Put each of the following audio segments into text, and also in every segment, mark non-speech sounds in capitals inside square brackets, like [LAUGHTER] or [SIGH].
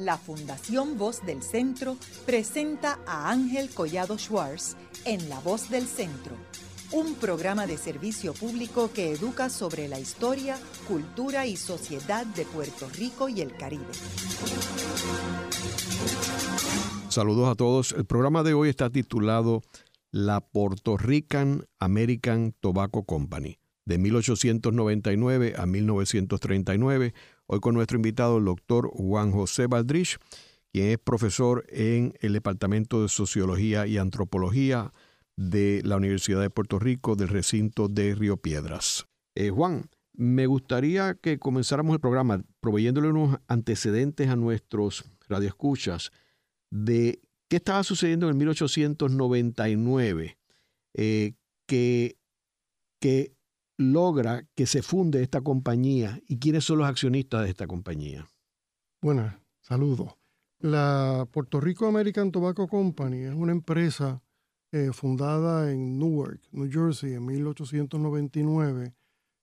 la Fundación Voz del Centro presenta a Ángel Collado Schwartz en La Voz del Centro, un programa de servicio público que educa sobre la historia, cultura y sociedad de Puerto Rico y el Caribe. Saludos a todos. El programa de hoy está titulado La Puerto Rican American Tobacco Company, de 1899 a 1939 Hoy con nuestro invitado, el doctor Juan José Valdrich, quien es profesor en el Departamento de Sociología y Antropología de la Universidad de Puerto Rico del recinto de Río Piedras. Eh, Juan, me gustaría que comenzáramos el programa proveyéndole unos antecedentes a nuestros radioescuchas de qué estaba sucediendo en 1899 eh, que, que logra que se funde esta compañía y quiénes son los accionistas de esta compañía? Buenas, saludos. La Puerto Rico American Tobacco Company es una empresa eh, fundada en Newark, New Jersey, en 1899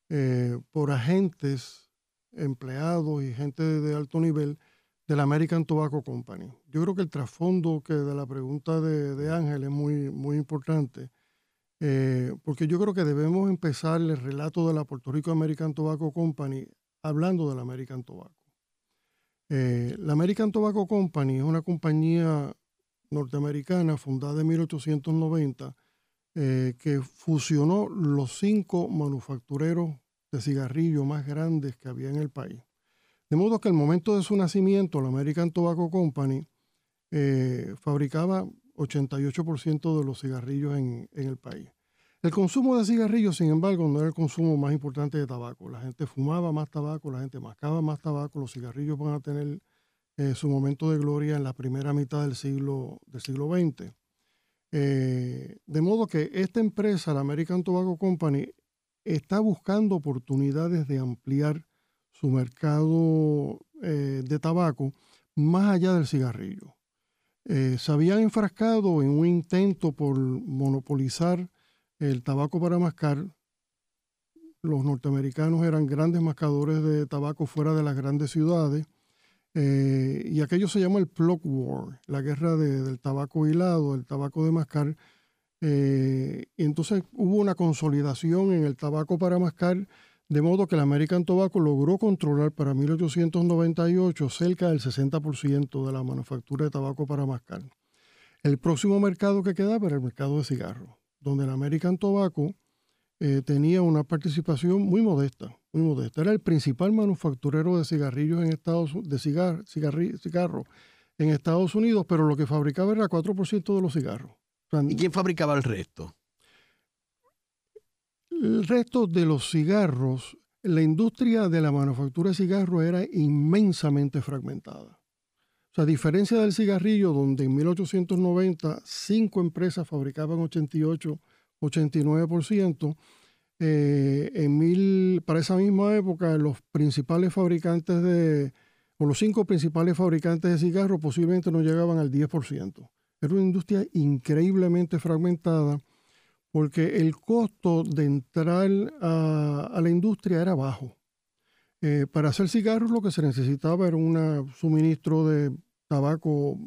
eh, por agentes, empleados y gente de alto nivel de la American Tobacco Company. Yo creo que el trasfondo que de la pregunta de, de Ángel es muy, muy importante eh, porque yo creo que debemos empezar el relato de la Puerto Rico American Tobacco Company hablando de la American Tobacco. Eh, la American Tobacco Company es una compañía norteamericana fundada en 1890 eh, que fusionó los cinco manufactureros de cigarrillos más grandes que había en el país. De modo que al momento de su nacimiento, la American Tobacco Company fabricaba 88% de los cigarrillos en, el país. El consumo de cigarrillos, sin embargo, no era el consumo más importante de tabaco. La gente fumaba más tabaco, la gente mascaba más tabaco, los cigarrillos van a tener eh, su momento de gloria en la primera mitad del siglo, del siglo XX. Eh, de modo que esta empresa, la American Tobacco Company, está buscando oportunidades de ampliar su mercado eh, de tabaco más allá del cigarrillo. Eh, se habían enfrascado en un intento por monopolizar el tabaco para mascar. Los norteamericanos eran grandes mascadores de tabaco fuera de las grandes ciudades. Eh, y aquello se llama el Plug War, la guerra del tabaco hilado, el tabaco de mascar. Eh, y entonces hubo una consolidación en el tabaco para mascar de modo que el American Tobacco logró controlar para 1898 cerca del 60% de la manufactura de tabaco para mascar. El próximo mercado que quedaba era el mercado de cigarros, donde el American Tobacco eh, tenía una participación muy modesta, muy modesta. Era el principal manufacturero de cigarrillos en Estados de cigar, en Estados Unidos, pero lo que fabricaba era 4% de los cigarros. ¿Y quién fabricaba el resto? El resto de los cigarros, la industria de la manufactura de cigarros era inmensamente fragmentada. O sea, a diferencia del cigarrillo, donde en 1890 cinco empresas fabricaban 88, 89%, eh, en mil, para esa misma época los principales fabricantes de, o los cinco principales fabricantes de cigarros posiblemente no llegaban al 10%. Era una industria increíblemente fragmentada porque el costo de entrar a, la industria era bajo. Eh, para hacer cigarros lo que se necesitaba era un suministro de tabaco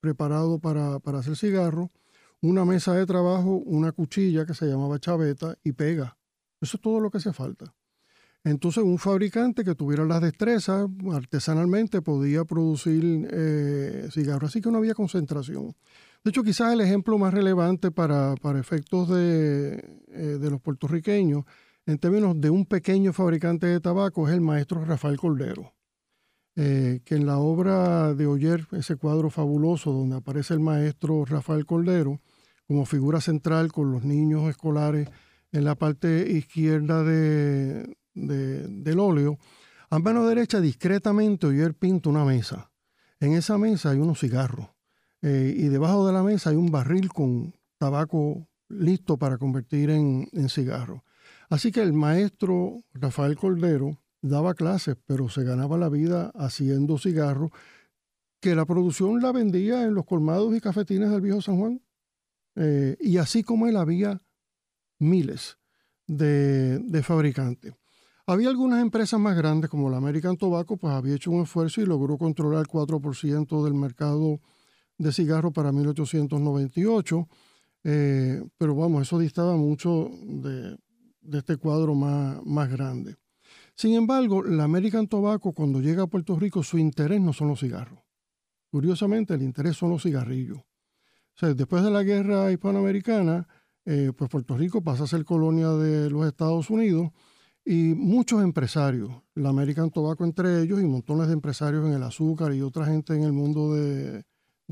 preparado para, hacer cigarros, una mesa de trabajo, una cuchilla que se llamaba chaveta y pega. Eso es todo lo que hace falta. Entonces un fabricante que tuviera las destrezas artesanalmente podía producir eh, cigarros, así que no había concentración. De hecho, quizás el ejemplo más relevante para, efectos de, eh, de, los puertorriqueños, en términos de un pequeño fabricante de tabaco, es el maestro Rafael Cordero, eh, que en la obra de Oyer, ese cuadro fabuloso donde aparece el maestro Rafael Cordero como figura central con los niños escolares en la parte izquierda de, del óleo, a mano derecha discretamente Oyer pinta una mesa. En esa mesa hay unos cigarros eh, y debajo de la mesa hay un barril con tabaco listo para convertir en, cigarro. Así que el maestro Rafael Cordero daba clases, pero se ganaba la vida haciendo cigarros, que la producción la vendía en los colmados y cafetines del viejo San Juan. Eh, y así como él había miles de, de fabricantes. Había algunas empresas más grandes como la American Tobacco, pues había hecho un esfuerzo y logró controlar el 4% del mercado de cigarros para 1898, eh, pero vamos, eso distaba mucho de, este cuadro más, más grande. Sin embargo, la American Tobacco cuando llega a Puerto Rico, su interés no son los cigarros. Curiosamente, el interés son los cigarrillos. Después de la guerra hispanoamericana, eh, pues Puerto Rico pasa a ser colonia de los Estados Unidos y muchos empresarios, la American Tobacco entre ellos y montones de empresarios en el azúcar y otra gente en el mundo de,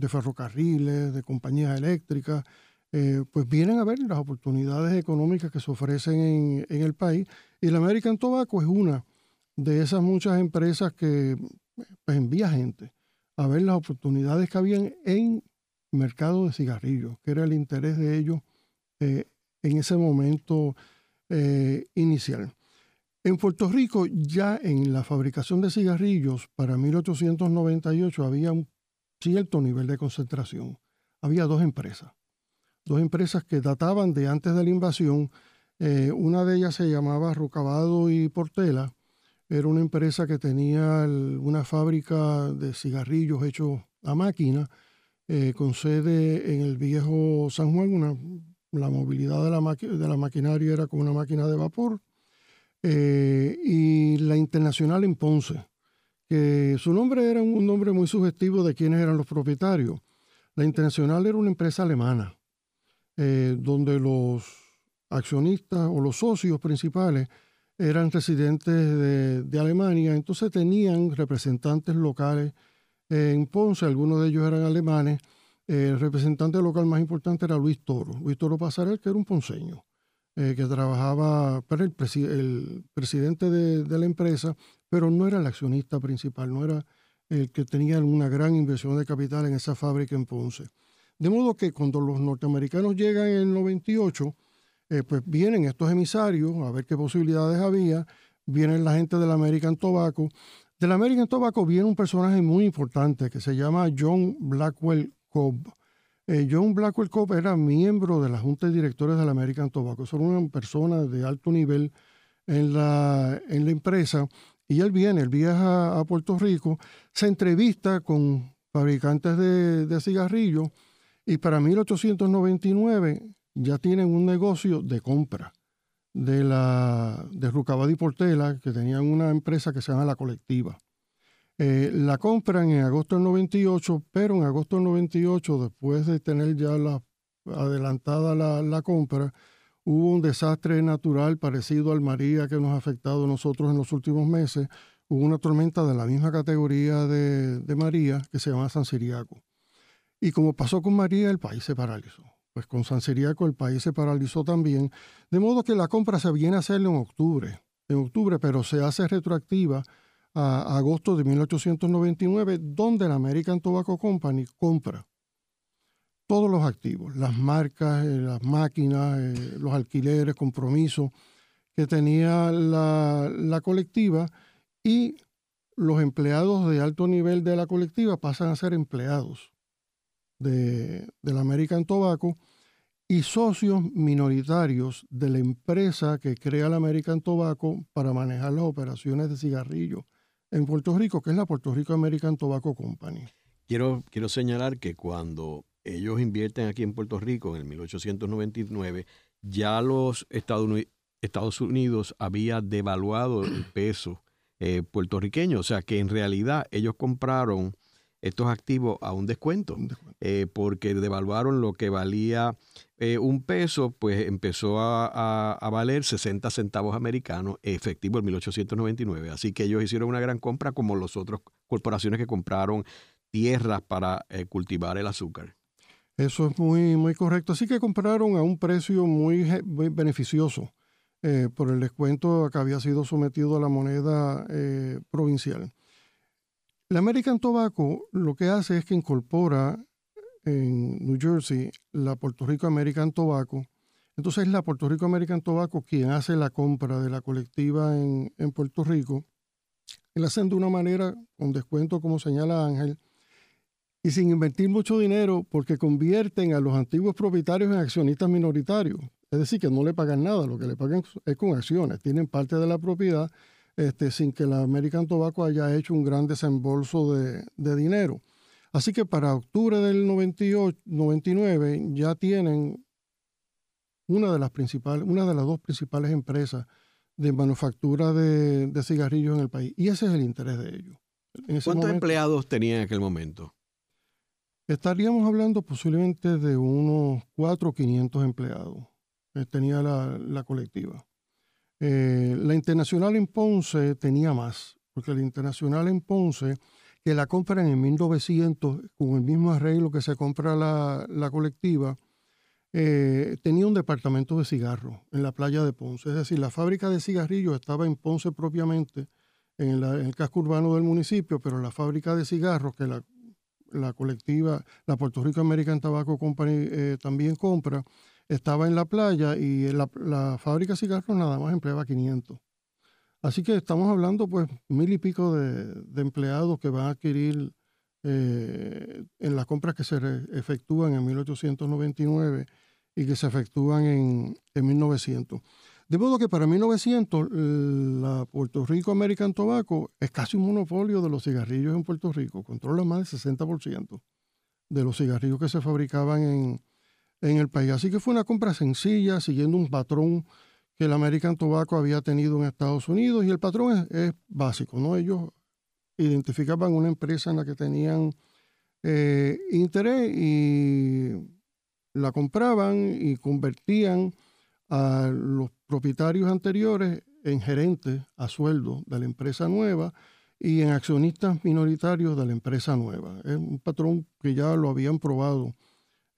ferrocarriles, de compañías eléctricas, eh, pues vienen a ver las oportunidades económicas que se ofrecen en, el país. Y la American Tobacco es una de esas muchas empresas que pues, envía gente a ver las oportunidades que habían en mercado de cigarrillos, que era el interés de ellos eh, en ese momento eh, inicial. En Puerto Rico, ya en la fabricación de cigarrillos, para 1898 había un cierto nivel de concentración. Había dos empresas, dos empresas que databan de antes de la invasión. Eh, una de ellas se llamaba Rocabado y Portela. Era una empresa que tenía una fábrica de cigarrillos hechos a máquina, eh, con sede en el viejo San Juan. la movilidad de la, de la maquinaria era con una máquina de vapor eh, y la Internacional en Ponce, que su nombre era un nombre muy sugestivo de quiénes eran los propietarios. La Internacional era una empresa alemana, eh, donde los accionistas o los socios principales eran residentes de, Alemania, entonces tenían representantes locales en Ponce, algunos de ellos eran alemanes. el representante local más importante era Luis Toro, Luis Toro Pasarel, que era un ponceño. Eh, que trabajaba para el, presidente de, la empresa, pero no era el accionista principal, no era el que tenía una gran inversión de capital en esa fábrica en Ponce. De modo que cuando los norteamericanos llegan en el 98, eh, pues vienen estos emisarios a ver qué posibilidades había, vienen la gente del American Tobacco. Del American Tobacco viene un personaje muy importante que se llama John Blackwell Cobb. Eh, John Blackwell Cobb era miembro de la Junta de Directores de la American Tobacco. Son una persona de alto nivel en la, en la empresa. Y él viene, él viaja a Puerto Rico, se entrevista con fabricantes de, cigarrillos y para 1899 ya tienen un negocio de compra de la de Rucabadi Portela, que tenían una empresa que se llama La Colectiva. Eh, la compran en agosto del 98, pero en agosto del 98, después de tener ya la, adelantada la, compra, hubo un desastre natural parecido al María que nos ha afectado a nosotros en los últimos meses. Hubo una tormenta de la misma categoría de, María que se llama San Siriaco. Y como pasó con María, el país se paralizó. Pues con San Siriaco el país se paralizó también. De modo que la compra se viene a hacer en octubre, en octubre, pero se hace retroactiva a agosto de 1899, donde la American Tobacco Company compra todos los activos, las marcas, eh, las máquinas, eh, los alquileres, compromisos que tenía la, colectiva y los empleados de alto nivel de la colectiva pasan a ser empleados de, de la American Tobacco y socios minoritarios de la empresa que crea la American Tobacco para manejar las operaciones de cigarrillos en Puerto Rico, que es la Puerto Rico American Tobacco Company. Quiero, quiero señalar que cuando ellos invierten aquí en Puerto Rico en el 1899, ya los Estados Unidos había devaluado el [CLEARS THROAT] peso eh, puertorriqueño, o sea que en realidad ellos compraron estos activos a un descuento, eh, porque devaluaron lo que valía eh, un peso, pues empezó a, valer 60 centavos americanos efectivo en 1899. Así que ellos hicieron una gran compra como las otras corporaciones que compraron tierras para eh, cultivar el azúcar. Eso es muy, muy correcto. Así que compraron a un precio muy, beneficioso por el descuento que había sido sometido a la moneda provincial. La American Tobacco lo que hace es que incorpora en New Jersey la Puerto Rico American Tobacco. Entonces es la Puerto Rico American Tobacco quien hace la compra de la colectiva en, Puerto Rico. Y la hacen de una manera con descuento, como señala Ángel, y sin invertir mucho dinero porque convierten a los antiguos propietarios en accionistas minoritarios. Es decir, que no le pagan nada, lo que le pagan es con acciones. Tienen parte de la propiedad este, sin que la American Tobacco haya hecho un gran desembolso de, dinero. Así que para octubre del 98, 99 ya tienen una de las principales, una de las dos principales empresas de manufactura de, cigarrillos en el país. Y ese es el interés de ellos. ¿Cuántos empleados tenía en aquel momento? Estaríamos hablando posiblemente de unos 4 o 500 empleados. Eh, tenía la, colectiva. Eh, la internacional en Ponce tenía más, porque la internacional en Ponce, que la compran en 1900 con el mismo arreglo que se compra la, colectiva, eh, tenía un departamento de cigarros en la playa de Ponce. Es decir, la fábrica de cigarrillos estaba en Ponce propiamente, en, en el casco urbano del municipio, pero la fábrica de cigarros, que la la colectiva, la Puerto Rico American Tobacco Company eh, también compra, estaba en la playa y la, la fábrica de cigarros nada más empleaba 500. Así que estamos hablando pues mil y pico de, empleados que van a adquirir eh, en las compras que se efectúan en 1899 y que se efectúan en, en 1900. De modo que para 1900 la Puerto Rico American Tobacco es casi un monopolio de los cigarrillos en Puerto Rico, controla más del 60% de los cigarrillos que se fabricaban en, el país. Así que fue una compra sencilla, siguiendo un patrón que el American Tobacco había tenido en Estados Unidos y el patrón es, básico, ¿no? Ellos identificaban una empresa en la que tenían eh, interés y la compraban y convertían a los propietarios anteriores en gerentes a sueldo de la empresa nueva y en accionistas minoritarios de la empresa nueva. Es un patrón que ya lo habían probado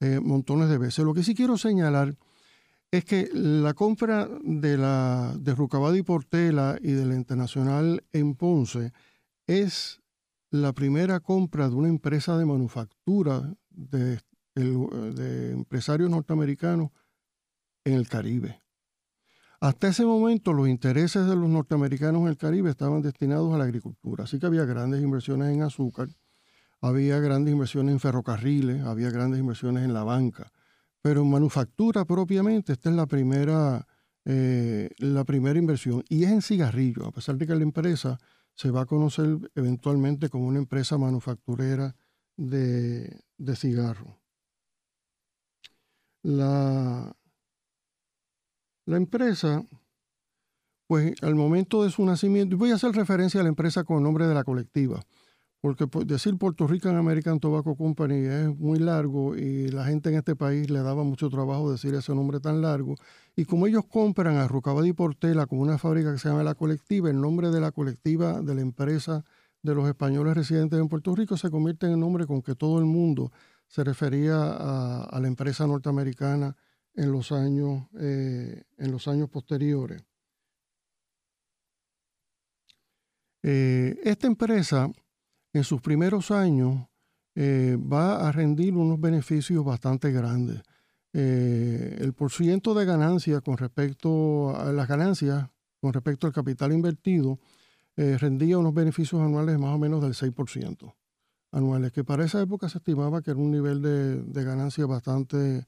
eh, montones de veces. Lo que sí quiero señalar es que la compra de, la, de y Portela y de la Internacional en Ponce es la primera compra de una empresa de manufactura de, de empresarios norteamericanos en el Caribe. Hasta ese momento los intereses de los norteamericanos en el Caribe estaban destinados a la agricultura, así que había grandes inversiones en azúcar, había grandes inversiones en ferrocarriles, había grandes inversiones en la banca, pero en manufactura propiamente esta es la primera, eh, la primera inversión y es en cigarrillos, a pesar de que la empresa se va a conocer eventualmente como una empresa manufacturera de, de cigarros. La, la empresa, pues al momento de su nacimiento, y voy a hacer referencia a la empresa con el nombre de la colectiva, porque pues, decir Puerto Rican American Tobacco Company es muy largo y la gente en este país le daba mucho trabajo decir ese nombre tan largo. Y como ellos compran a Rucabadi Portela con una fábrica que se llama La Colectiva, el nombre de la colectiva de la empresa de los españoles residentes en Puerto Rico se convierte en el nombre con que todo el mundo se refería a la empresa norteamericana en los años, eh, en los años posteriores. Eh, esta empresa en sus primeros años eh, va a rendir unos beneficios bastante grandes. el porciento de ganancia con respecto a las ganancias, con respecto al capital invertido, rendía unos beneficios anuales más o menos del 6% anuales, que para esa época se estimaba que era un nivel de, de ganancia bastante,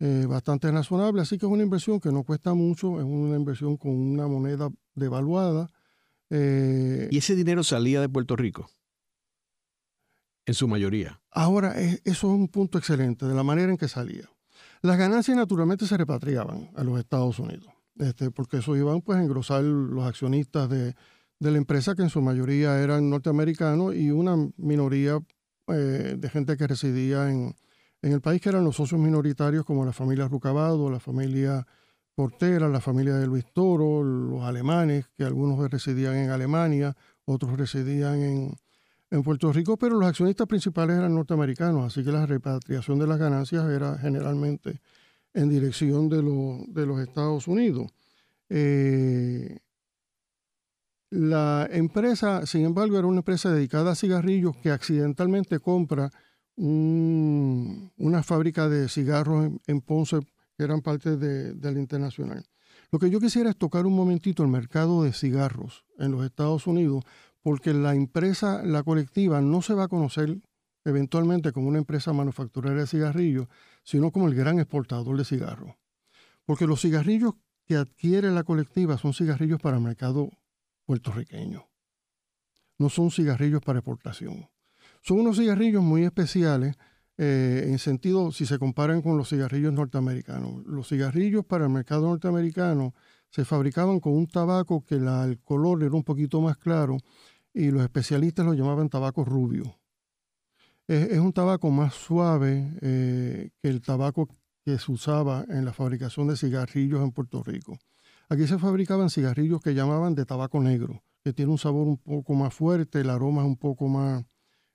eh, bastante razonable. Así que es una inversión que no cuesta mucho, es una inversión con una moneda devaluada. Eh, ¿Y ese dinero salía de Puerto Rico? En su mayoría. Ahora, eso es un punto excelente, de la manera en que salía. Las ganancias naturalmente se repatriaban a los Estados Unidos, este, porque eso iban pues a engrosar los accionistas de, la empresa, que en su mayoría eran norteamericanos, y una minoría eh, de gente que residía en, en el país que eran los socios minoritarios como la familia Rucabado, la familia Portera, la familia de Luis Toro, los alemanes, que algunos residían en Alemania, otros residían en, Puerto Rico, pero los accionistas principales eran norteamericanos, así que la repatriación de las ganancias era generalmente en dirección de, de los Estados Unidos. Eh, la empresa, sin embargo, era una empresa dedicada a cigarrillos que accidentalmente compra una fábrica de cigarros en, Ponce que eran parte de, la internacional. Lo que yo quisiera es tocar un momentito el mercado de cigarros en los Estados Unidos, porque la empresa, la colectiva, no se va a conocer eventualmente como una empresa manufacturera de cigarrillos, sino como el gran exportador de cigarros. Porque los cigarrillos que adquiere la colectiva son cigarrillos para el mercado puertorriqueños. No son cigarrillos para exportación. Son unos cigarrillos muy especiales eh, en sentido, si se comparan con los cigarrillos norteamericanos. Los cigarrillos para el mercado norteamericano se fabricaban con un tabaco que el color era un poquito más claro y los especialistas lo llamaban tabaco rubio. Es, un tabaco más suave eh, que el tabaco que se usaba en la fabricación de cigarrillos en Puerto Rico. Aquí se fabricaban cigarrillos que llamaban de tabaco negro, que tiene un sabor un poco más fuerte, el aroma es un poco más,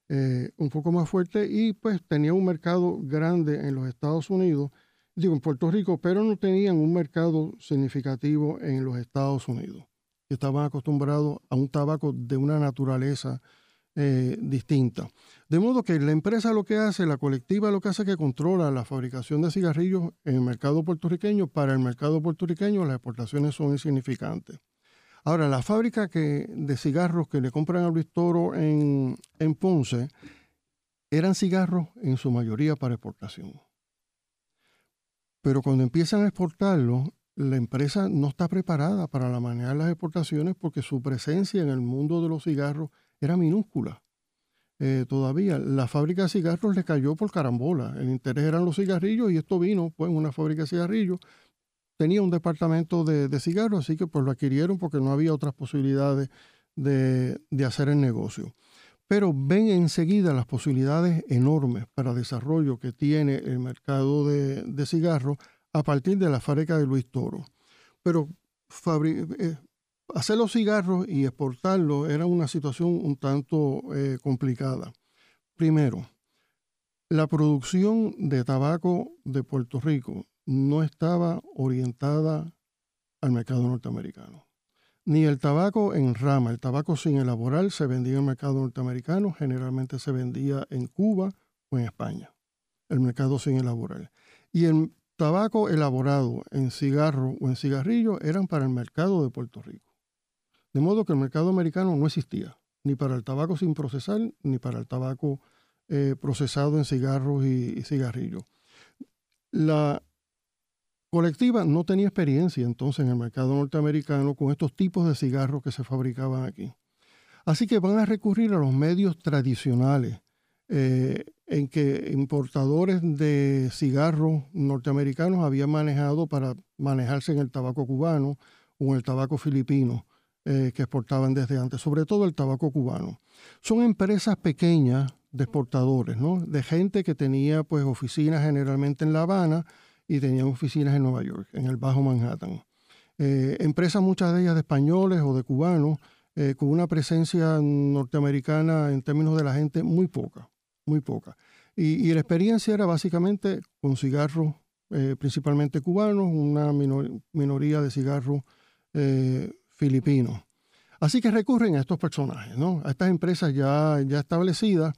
eh, un poco más fuerte y pues tenía un mercado grande en los Estados Unidos, digo en Puerto Rico, pero no tenían un mercado significativo en los Estados Unidos. Estaban acostumbrados a un tabaco de una naturaleza eh, distinta. De modo que la empresa lo que hace, la colectiva lo que hace es que controla la fabricación de cigarrillos en el mercado puertorriqueño. Para el mercado puertorriqueño las exportaciones son insignificantes. Ahora, la fábrica que, de cigarros que le compran a Luis Toro en, en Ponce eran cigarros en su mayoría para exportación. Pero cuando empiezan a exportarlos, la empresa no está preparada para la manejar las exportaciones porque su presencia en el mundo de los cigarros era minúscula. Eh, todavía la fábrica de cigarros le cayó por carambola. El interés eran los cigarrillos y esto vino, pues, una fábrica de cigarrillos. Tenía un departamento de, cigarros, así que pues lo adquirieron porque no había otras posibilidades de, hacer el negocio. Pero ven enseguida las posibilidades enormes para desarrollo que tiene el mercado de, de cigarros a partir de la fábrica de Luis Toro. Pero eh, hacer los cigarros y exportarlos era una situación un tanto eh, complicada. Primero, la producción de tabaco de Puerto Rico no estaba orientada al mercado norteamericano. Ni el tabaco en rama, el tabaco sin elaborar se vendía en el mercado norteamericano, generalmente se vendía en Cuba o en España, el mercado sin elaborar. Y el tabaco elaborado en cigarro o en cigarrillo eran para el mercado de Puerto Rico. De modo que el mercado americano no existía, ni para el tabaco sin procesar, ni para el tabaco eh, procesado en cigarros y, cigarrillos. La colectiva no tenía experiencia entonces en el mercado norteamericano con estos tipos de cigarros que se fabricaban aquí. Así que van a recurrir a los medios tradicionales eh, en que importadores de cigarros norteamericanos habían manejado para manejarse en el tabaco cubano o en el tabaco filipino. Eh, que exportaban desde antes, sobre todo el tabaco cubano. Son empresas pequeñas de exportadores, ¿no? De gente que tenía pues oficinas generalmente en La Habana y tenían oficinas en Nueva York, en el Bajo Manhattan. Eh, empresas muchas de ellas de españoles o de cubanos, eh, con una presencia norteamericana en términos de la gente muy poca, muy poca. Y, la experiencia era básicamente con cigarros principalmente cubanos, una minoría de cigarros filipinos. Así que recurren a estos personajes, ¿no? a estas empresas ya, ya establecidas.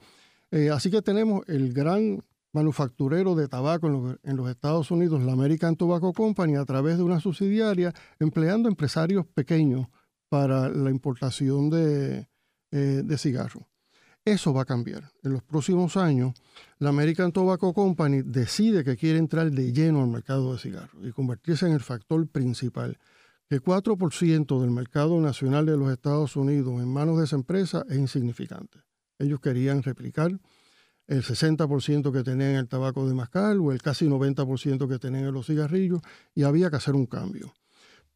Eh, así que tenemos el gran manufacturero de tabaco en los, Estados Unidos, la American Tobacco Company, a través de una subsidiaria, empleando empresarios pequeños para la importación de, eh, de cigarros. Eso va a cambiar. En los próximos años, la American Tobacco Company decide que quiere entrar de lleno al mercado de cigarros y convertirse en el factor principal que 4% del mercado nacional de los Estados Unidos en manos de esa empresa es insignificante. Ellos querían replicar el 60% que tenían en el tabaco de mascal o el casi 90% que tenían en los cigarrillos y había que hacer un cambio.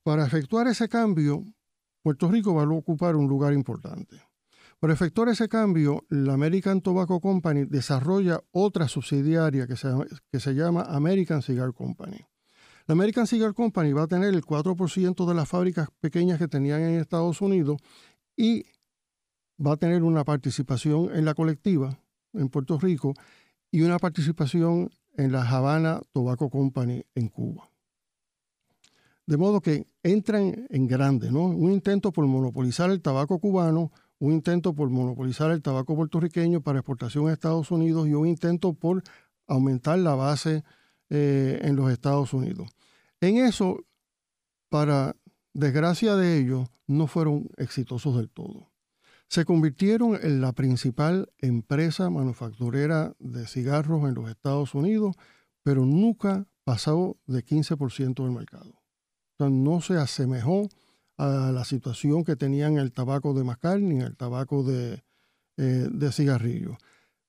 Para efectuar ese cambio, Puerto Rico va a ocupar un lugar importante. Para efectuar ese cambio, la American Tobacco Company desarrolla otra subsidiaria que se, que se llama American Cigar Company. La American Cigar Company va a tener el 4% de las fábricas pequeñas que tenían en Estados Unidos y va a tener una participación en la colectiva en Puerto Rico y una participación en la Havana Tobacco Company en Cuba. De modo que entran en grande, ¿no? Un intento por monopolizar el tabaco cubano, un intento por monopolizar el tabaco puertorriqueño para exportación a Estados Unidos y un intento por aumentar la base eh, en los Estados Unidos. En eso, para desgracia de ellos, no fueron exitosos del todo. Se convirtieron en la principal empresa manufacturera de cigarros en los Estados Unidos, pero nunca pasó de 15% del mercado. O sea, no se asemejó a la situación que tenían el tabaco de mascar ni el tabaco de, eh, de cigarrillo.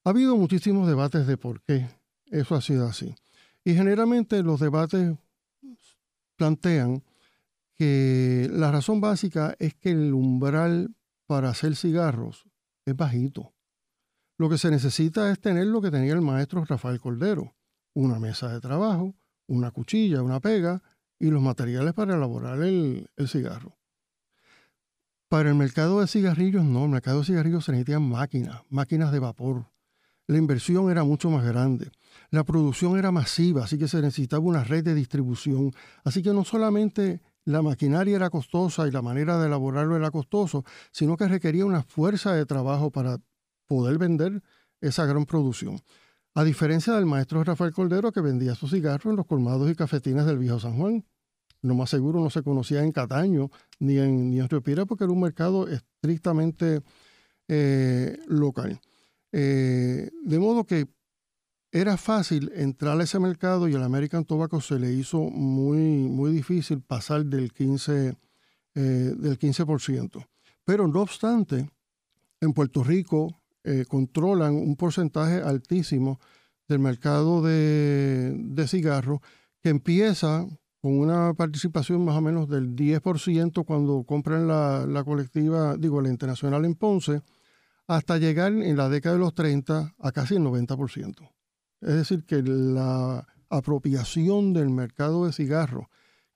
Ha habido muchísimos debates de por qué eso ha sido así. Y generalmente los debates plantean que la razón básica es que el umbral para hacer cigarros es bajito. Lo que se necesita es tener lo que tenía el maestro Rafael Cordero, una mesa de trabajo, una cuchilla, una pega y los materiales para elaborar el, cigarro. Para el mercado de cigarrillos, no, el mercado de cigarrillos se necesitan máquinas, máquinas de vapor. La inversión era mucho más grande. La producción era masiva, así que se necesitaba una red de distribución. Así que no solamente la maquinaria era costosa y la manera de elaborarlo era costoso, sino que requería una fuerza de trabajo para poder vender esa gran producción. A diferencia del maestro Rafael Cordero que vendía sus cigarros en los colmados y cafetines del viejo San Juan. Lo más seguro no se conocía en Cataño ni en, ni en Río porque era un mercado estrictamente eh, local. Eh, de modo que era fácil entrar a ese mercado y al American Tobacco se le hizo muy, muy difícil pasar del 15%, eh, del 15%. Pero no obstante, en Puerto Rico eh, controlan un porcentaje altísimo del mercado de, de cigarros que empieza con una participación más o menos del 10% cuando compran la, la colectiva, digo, la internacional en Ponce, hasta llegar en la década de los 30 a casi el 90%. Es decir, que la apropiación del mercado de cigarros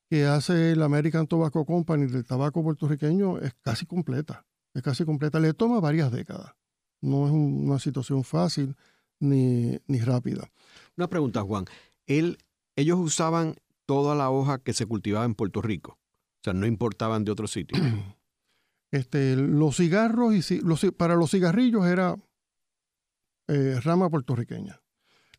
que hace el American Tobacco Company del tabaco puertorriqueño es casi completa. Es casi completa. Le toma varias décadas. No es una situación fácil ni, rápida. Una pregunta, Juan. ellos usaban toda la hoja que se cultivaba en Puerto Rico. O sea, no importaban de otro sitio. [CLEARS THROAT] Este, los cigarros y para los cigarrillos era eh, rama puertorriqueña.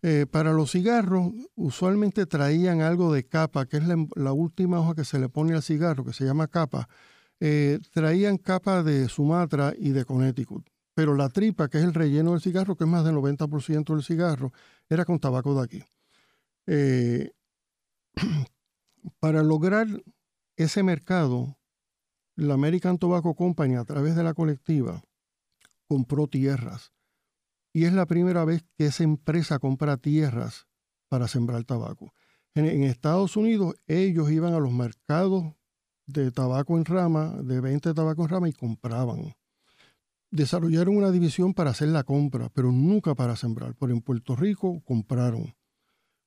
Eh, para los cigarros, usualmente traían algo de capa, que es la, última hoja que se le pone al cigarro, que se llama capa. Eh, traían capa de Sumatra y de Connecticut. Pero la tripa, que es el relleno del cigarro, que es más del 90% del cigarro, era con tabaco de aquí. Eh, [CLEARS THROAT] para lograr ese mercado, la American Tobacco Company, a través de la colectiva, compró tierras y es la primera vez que esa empresa compra tierras para sembrar tabaco. En, Estados Unidos ellos iban a los mercados de tabaco en rama, de venta de tabaco en rama y compraban. Desarrollaron una división para hacer la compra, pero nunca para sembrar. Por en Puerto Rico compraron.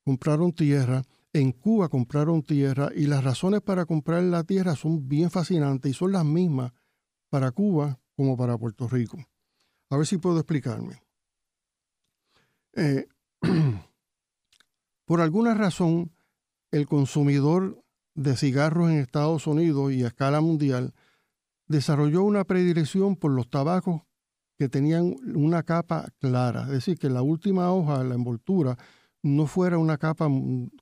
Compraron tierra. En Cuba compraron tierra y las razones para comprar la tierra son bien fascinantes y son las mismas para Cuba como para Puerto Rico. A ver si puedo explicarme. Eh, [CLEARS THROAT] por alguna razón, el consumidor de cigarros en Estados Unidos y a escala mundial desarrolló una predilección por los tabacos que tenían una capa clara, es decir, que la última hoja, la envoltura, no fuera una capa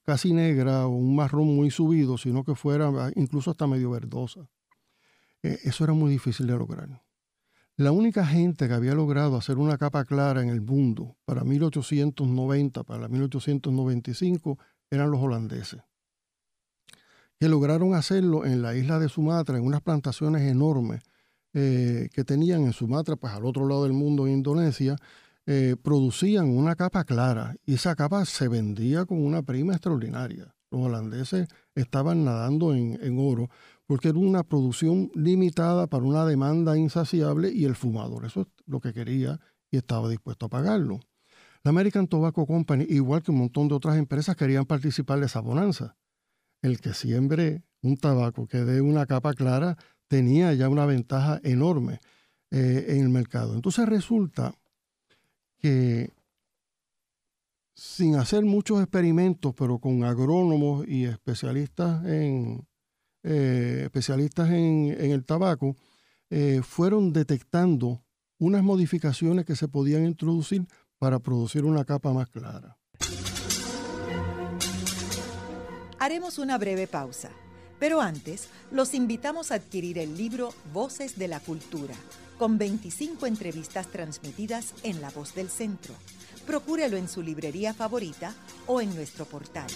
casi negra o un marrón muy subido, sino que fuera incluso hasta medio verdosa. Eh, eso era muy difícil de lograr. La única gente que había logrado hacer una capa clara en el mundo para 1890, para 1895, eran los holandeses, que lograron hacerlo en la isla de Sumatra, en unas plantaciones enormes eh, que tenían en Sumatra, pues al otro lado del mundo, en Indonesia, eh, producían una capa clara y esa capa se vendía con una prima extraordinaria. Los holandeses estaban nadando en, en oro porque era una producción limitada para una demanda insaciable y el fumador eso es lo que quería y estaba dispuesto a pagarlo. La American Tobacco Company, igual que un montón de otras empresas, querían participar de esa bonanza. El que siembre un tabaco que dé una capa clara tenía ya una ventaja enorme eh, en el mercado. Entonces resulta que sin hacer muchos experimentos, pero con agrónomos y especialistas en, eh, especialistas en, el tabaco, eh, fueron detectando unas modificaciones que se podían introducir para producir una capa más clara. Haremos una breve pausa, pero antes los invitamos a adquirir el libro Voces de la Cultura, con 25 entrevistas transmitidas en La Voz del Centro. Procúrelo en su librería favorita o en nuestro portal.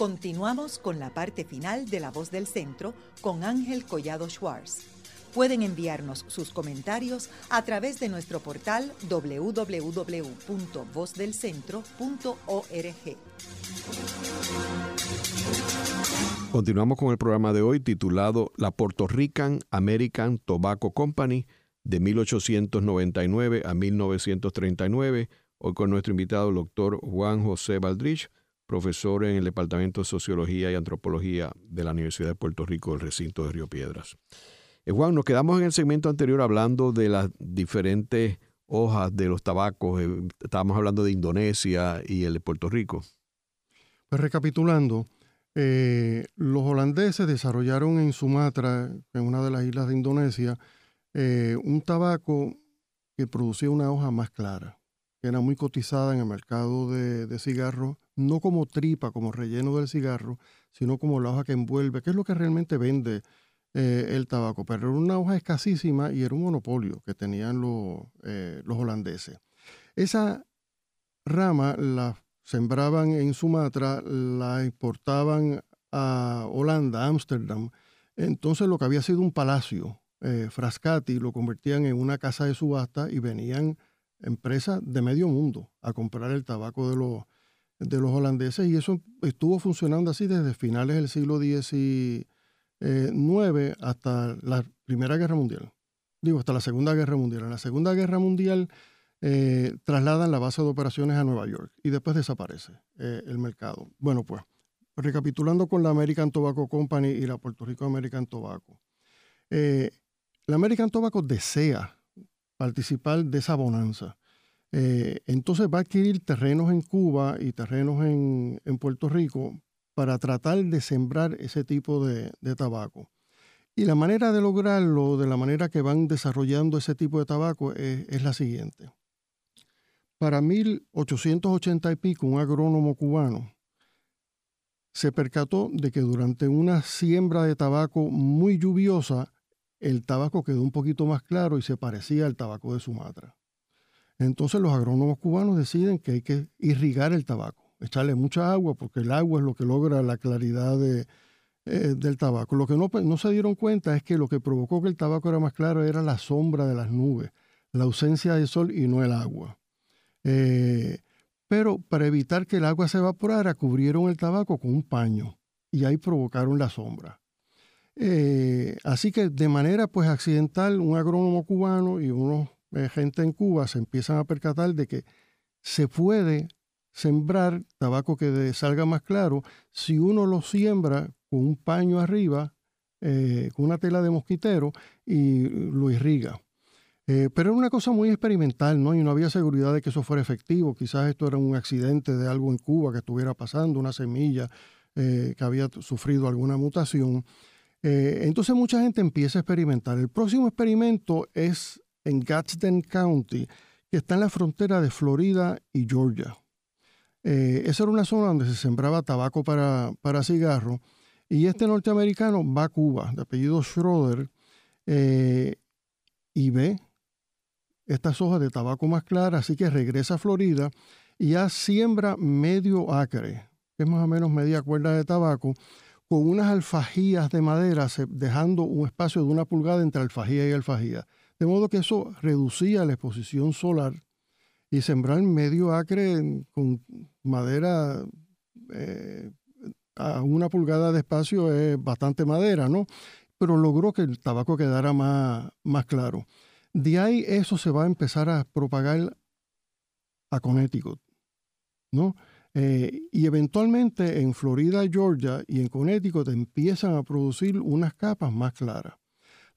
Continuamos con la parte final de La Voz del Centro con Ángel Collado Schwartz. Pueden enviarnos sus comentarios a través de nuestro portal www.vozdelcentro.org. Continuamos con el programa de hoy titulado La Puerto Rican American Tobacco Company de 1899 a 1939, hoy con nuestro invitado el doctor Juan José Valdrich, profesor en el Departamento de Sociología y Antropología de la Universidad de Puerto Rico, del recinto de Río Piedras. Eh, Juan, nos quedamos en el segmento anterior hablando de las diferentes hojas de los tabacos. Eh, estábamos hablando de Indonesia y el de Puerto Rico. Pues recapitulando, eh, los holandeses desarrollaron en Sumatra, en una de las islas de Indonesia, un tabaco que producía una hoja más clara, que era muy cotizada en el mercado de, de cigarros, no como tripa, como relleno del cigarro, sino como la hoja que envuelve, que es lo que realmente vende eh, el tabaco, pero era una hoja escasísima y era un monopolio que tenían los, eh, los holandeses. Esa rama la sembraban en Sumatra, la exportaban a Holanda, Ámsterdam. Entonces lo que había sido un palacio, eh, Frascati, lo convertían en una casa de subasta y venían empresas de medio mundo a comprar el tabaco de los, de los holandeses y eso estuvo funcionando así desde finales del siglo XIX 9 hasta la Primera Guerra Mundial. Digo, hasta la Segunda Guerra Mundial. En la Segunda Guerra Mundial eh, trasladan la base de operaciones a Nueva York y después desaparece eh, el mercado. Bueno, pues, recapitulando con la American Tobacco Company y la Puerto Rico American Tobacco. Eh, la American Tobacco desea participar de esa bonanza. Entonces va a adquirir terrenos en Cuba y terrenos en, Puerto Rico para tratar de sembrar ese tipo de, tabaco. Y la manera de lograrlo, de la manera que van desarrollando ese tipo de tabaco, es, la siguiente. Para 1880 y pico, un agrónomo cubano se percató de que durante una siembra de tabaco muy lluviosa, el tabaco quedó un poquito más claro y se parecía al tabaco de Sumatra. Entonces los agrónomos cubanos deciden que hay que irrigar el tabaco echarle mucha agua, porque el agua es lo que logra la claridad de, eh, del tabaco. Lo que no, no, se dieron cuenta es que lo que provocó que el tabaco era más claro era la sombra de las nubes, la ausencia de sol y no el agua. Eh, pero para evitar que el agua se evaporara, cubrieron el tabaco con un paño y ahí provocaron la sombra. Eh, así que de manera pues accidental, un agrónomo cubano y unos gente en Cuba se empiezan a percatar de que se puede sembrar tabaco que salga más claro si uno lo siembra con un paño arriba, eh, con una tela de mosquitero y lo irriga. Eh, pero era una cosa muy experimental, ¿no? Y no había seguridad de que eso fuera efectivo. Quizás esto era un accidente de algo en Cuba que estuviera pasando, una semilla eh, que había sufrido alguna mutación. entonces mucha gente empieza a experimentar. El próximo experimento es en Gadsden County, que está en la frontera de Florida y Georgia. Eh, esa era una zona donde se sembraba tabaco para, para cigarro. Y este norteamericano va a Cuba, de apellido Schroeder, eh, y ve estas hojas de tabaco más claras, así que regresa a Florida y ya siembra medio acre, que es más o menos media cuerda de tabaco, con unas alfajías de madera, dejando un espacio de una pulgada entre alfajía y alfajía. De modo que eso reducía la exposición solar y sembrar medio acre con madera eh, a una pulgada de espacio es bastante madera, ¿no? Pero logró que el tabaco quedara más, más claro. De ahí eso se va a empezar a propagar a Connecticut, ¿no? Eh, y eventualmente en Florida, Georgia y en Connecticut empiezan a producir unas capas más claras.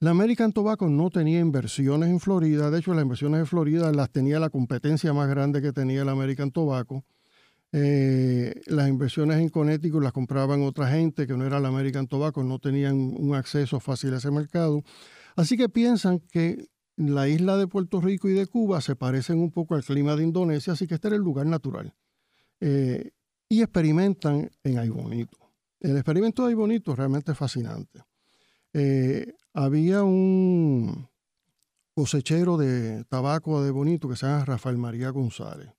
La American Tobacco no tenía inversiones en Florida, de hecho las inversiones en Florida las tenía la competencia más grande que tenía la American Tobacco. Eh, las inversiones en Connecticut las compraban otra gente que no era la American Tobacco, no tenían un acceso fácil a ese mercado. Así que piensan que la isla de Puerto Rico y de Cuba se parecen un poco al clima de Indonesia, así que este era el lugar natural. Eh, y experimentan en Aybonito. El experimento de Aybonito es realmente fascinante. Eh, había un cosechero de tabaco de Bonito que se llama Rafael María González.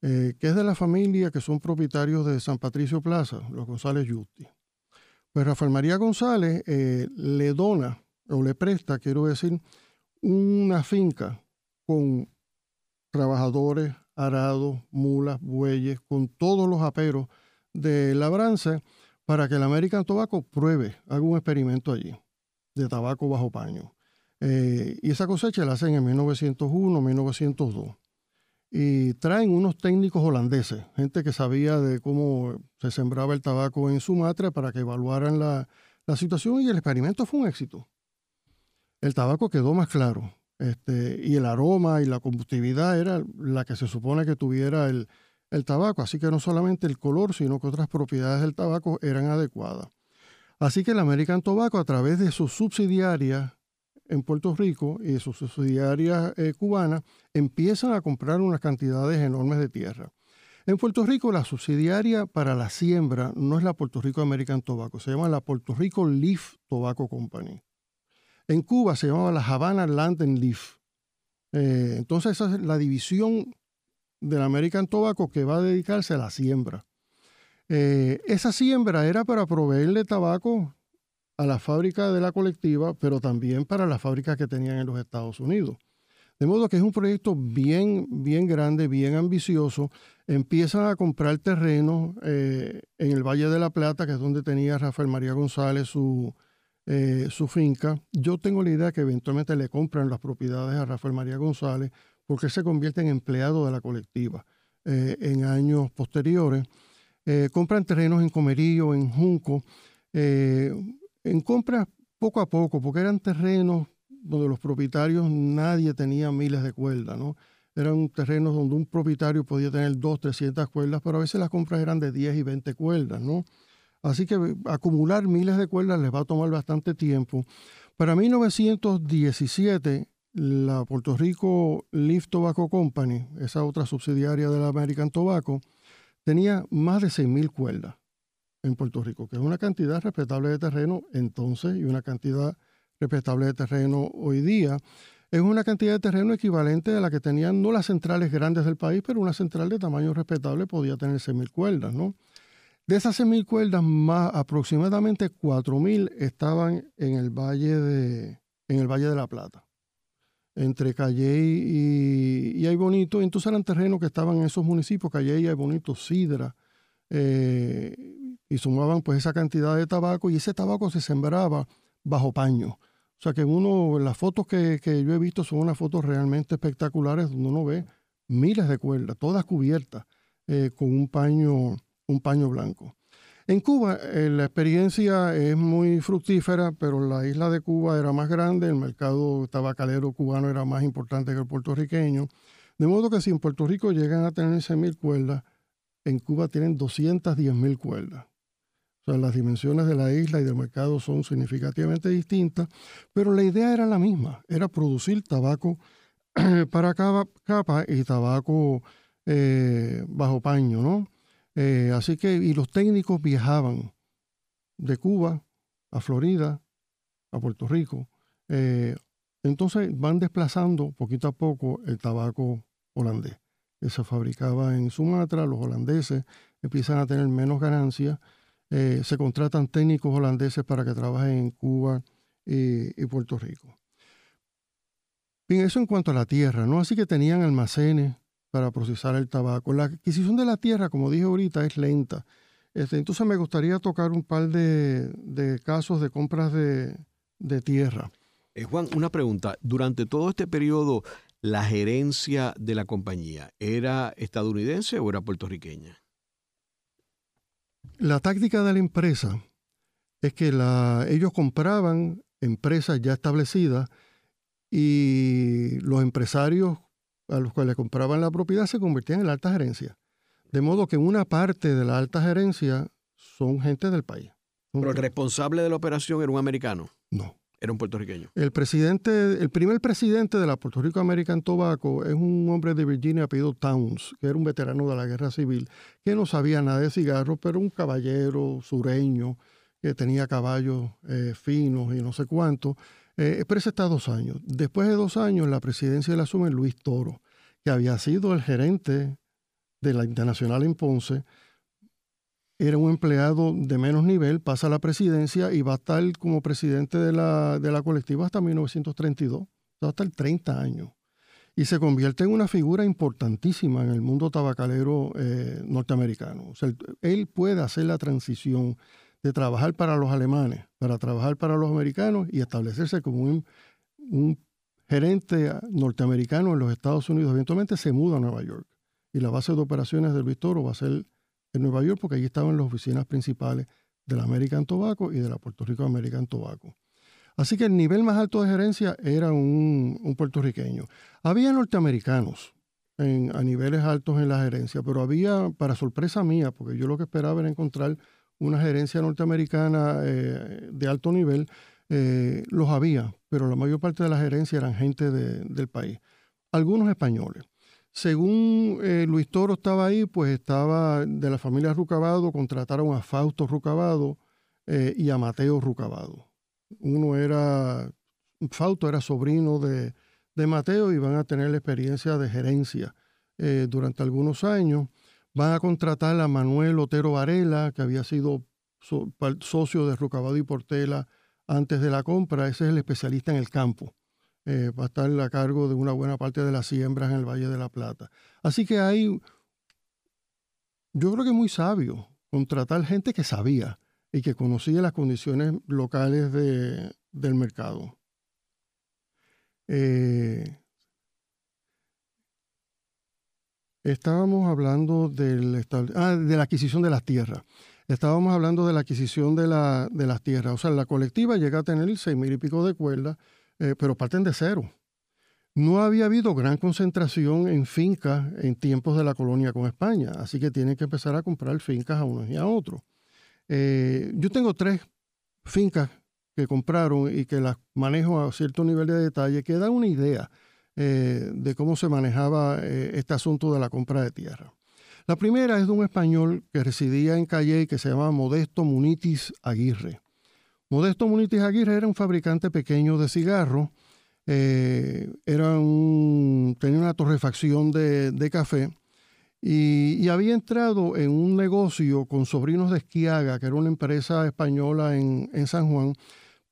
que es de la familia que son propietarios de San Patricio Plaza, los González Justi. Pues Rafael María González le dona o le presta, quiero decir, una finca con trabajadores, arados, mulas, bueyes, con todos los aperos de labranza para que el American Tobacco pruebe, haga un experimento allí de tabaco bajo paño. Eh, y esa cosecha la hacen en 1901, 1902. Y traen unos técnicos holandeses, gente que sabía de cómo se sembraba el tabaco en Sumatra para que evaluaran la, la situación y el experimento fue un éxito. El tabaco quedó más claro, este, y el aroma y la combustibilidad era la que se supone que tuviera el, tabaco. Así que no solamente el color, sino que otras propiedades del tabaco eran adecuadas. Así que el American Tobacco, a través de sus subsidiarias en Puerto Rico y sus subsidiarias eh, cubanas, empiezan a comprar unas cantidades enormes de tierra. En Puerto Rico, la subsidiaria para la siembra no es la Puerto Rico American Tobacco, se llama la Puerto Rico Leaf Tobacco Company. En Cuba se llamaba la Havana Land and Leaf. Eh, entonces esa es la división del American Tobacco que va a dedicarse a la siembra. Eh, esa siembra era para proveerle tabaco a la fábrica de la colectiva, pero también para las fábricas que tenían en los Estados Unidos. De modo que es un proyecto bien, bien grande, bien ambicioso. Empiezan a comprar terreno eh, en el Valle de la Plata, que es donde tenía Rafael María González su, eh, su finca. Yo tengo la idea que eventualmente le compran las propiedades a Rafael María González porque se convierte en empleado de la colectiva en años posteriores. Eh, compran terrenos en Comerío, en Junco, en compras poco a poco, porque eran terrenos donde los propietarios nadie tenía miles de cuerdas, ¿no? Eran terrenos donde un propietario podía tener dos, 300 cuerdas, pero a veces las compras eran de 10 y 20 cuerdas, ¿no? Así que eh, acumular miles de cuerdas les va a tomar bastante tiempo. Para 1917, la Puerto Rico Leaf Tobacco Company, esa otra subsidiaria de la American Tobacco, tenía más de 6.000 cuerdas en Puerto Rico, que es una cantidad respetable de terreno entonces y una cantidad respetable de terreno hoy día. Es una cantidad de terreno equivalente a la que tenían no las centrales grandes del país, pero una central de tamaño respetable podía tener 6.000 cuerdas, ¿no? De esas 6.000 cuerdas, más aproximadamente 4.000 estaban en el Valle de, en el Valle de la Plata, entre Calley y, y Ay Bonito. Entonces eran terrenos que estaban en esos municipios, Calley, Ay Bonito, Sidra, eh, y sumaban pues esa cantidad de tabaco y ese tabaco se sembraba bajo paño. O sea que uno, las fotos que, yo he visto son unas fotos realmente espectaculares donde uno ve miles de cuerdas, todas cubiertas eh, con un paño un paño blanco. En Cuba eh, la experiencia es muy fructífera, pero la isla de Cuba era más grande, el mercado tabacalero cubano era más importante que el puertorriqueño, de modo que si en Puerto Rico llegan a tener 100.000 cuerdas, en Cuba tienen 210.000 cuerdas. O sea, las dimensiones de la isla y del mercado son significativamente distintas, pero la idea era la misma, era producir tabaco [CLEARS THROAT] para capa y tabaco eh, bajo paño, ¿no? Eh, así que, y los técnicos viajaban de Cuba a Florida, a Puerto Rico. Eh, entonces van desplazando poquito a poco el tabaco holandés, que se fabricaba en Sumatra, los holandeses empiezan a tener menos ganancias, eh, se contratan técnicos holandeses para que trabajen en Cuba y, y Puerto Rico. Bien, eso en cuanto a la tierra, ¿no? Así que tenían almacenes para procesar el tabaco. La adquisición de la tierra, como dije ahorita, es lenta. Este, entonces me gustaría tocar un par de, casos de compras de, tierra. Eh, Juan, una pregunta. Durante todo este periodo, ¿la gerencia de la compañía era estadounidense o era puertorriqueña? La táctica de la empresa es que ellos compraban empresas ya establecidas y los empresarios a los cuales compraban la propiedad se convertían en la alta gerencia. De modo que una parte de la alta gerencia son gente del país. ¿Pero el responsable de la operación era un americano? No. Era un puertorriqueño. El presidente, el primer presidente de la Puerto Rico American Tobacco es un hombre de Virginia apellido Towns, que era un veterano de la guerra civil, que no sabía nada de cigarros, pero un caballero sureño que tenía caballos eh, finos y no sé cuánto. Eh, pero ese está dos años. Después de dos años, la presidencia la asume Luis Toro, que había sido el gerente de la Internacional en Ponce, era un empleado de menos nivel, pasa a la presidencia y va a estar como presidente de la, de la colectiva hasta 1932, va a estar 30 años. Y se convierte en una figura importantísima en el mundo tabacalero eh, norteamericano. O sea, él puede hacer la transición de trabajar para los alemanes, para trabajar para los americanos y establecerse como un, un gerente norteamericano en los Estados Unidos. Eventualmente se muda a Nueva York y la base de operaciones de Luis Toro va a ser en Nueva York porque allí estaban las oficinas principales de la American Tobacco y de la Puerto Rico American Tobacco. Así que el nivel más alto de gerencia era un, puertorriqueño. Había norteamericanos a niveles altos en la gerencia, pero había, para sorpresa mía, porque yo lo que esperaba era encontrar una gerencia norteamericana eh, de alto nivel, eh, los había, pero la mayor parte de la gerencia eran gente del país. Algunos españoles. Según eh, Luis Toro estaba ahí, pues estaba de la familia Rucabado, contrataron a Fausto Rucabado y a Mateo Rucabado. Uno era, Fausto era sobrino de, Mateo y van a tener la experiencia de gerencia durante algunos años. Van a contratar a Manuel Otero Varela, que había sido socio de Rucabado y Portela antes de la compra. Ese es el especialista en el campo. Eh, va a estar a cargo de una buena parte de las siembras en el Valle de la Plata. Así que hay, yo creo que muy sabio contratar gente que sabía y que conocía las condiciones locales del mercado. Eh, estábamos hablando del, ah, de la adquisición de las tierras. Estábamos hablando de la adquisición de, la, de las tierras. O sea, la colectiva llega a tener seis mil y pico de cuerdas eh, pero parten de cero. No había habido gran concentración en fincas en tiempos de la colonia con España, así que tienen que empezar a comprar fincas a unos y a otros. Eh, yo tengo tres fincas que compraron y que las manejo a cierto nivel de detalle que dan una idea eh, de cómo se manejaba este asunto de la compra de tierra. La primera es de un español que residía en Calle que se llama Modesto Munitis Aguirre. Modesto Munitis Aguirre era un fabricante pequeño de cigarros, eh, era un, tenía una torrefacción de, café y, había entrado en un negocio con Sobrinos de Esquiaga, que era una empresa española en, San Juan,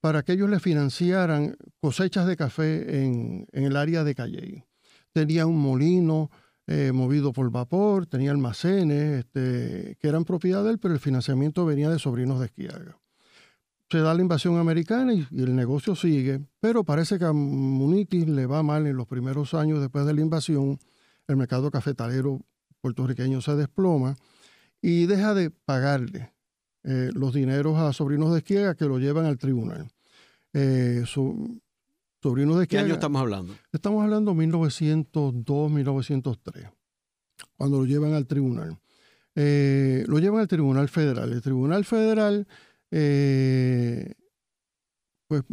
para que ellos le financiaran cosechas de café en, el área de Calley. Tenía un molino eh, movido por vapor, tenía almacenes este, que eran propiedad de él, pero el financiamiento venía de Sobrinos de Esquiaga se da la invasión americana y, el negocio sigue, pero parece que a Munitis le va mal en los primeros años después de la invasión. El mercado cafetalero puertorriqueño se desploma y deja de pagarle eh, los dineros a sobrinos de Esquiega que lo llevan al tribunal. Eh, sobrinos de Esquiega, ¿Qué año estamos hablando? Estamos hablando de 1902, 1903, cuando lo llevan al tribunal. Eh, lo llevan al Tribunal Federal. El Tribunal Federal pues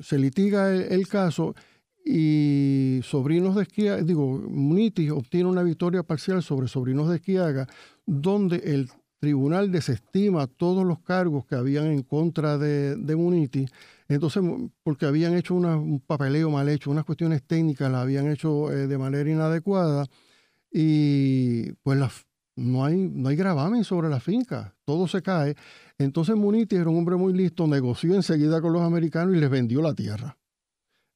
se litiga el, caso y Sobrinos de Esquiaga, digo, Munitis obtiene una victoria parcial sobre Sobrinos de Esquiaga, donde el tribunal desestima todos los cargos que habían en contra de, de Munitis, entonces, porque habían hecho un papeleo mal hecho, unas cuestiones técnicas las habían hecho eh, de manera inadecuada, y pues no, hay, no hay gravamen sobre la finca, todo se cae. Entonces Munitis era un hombre muy listo, negoció enseguida con los americanos y les vendió la tierra.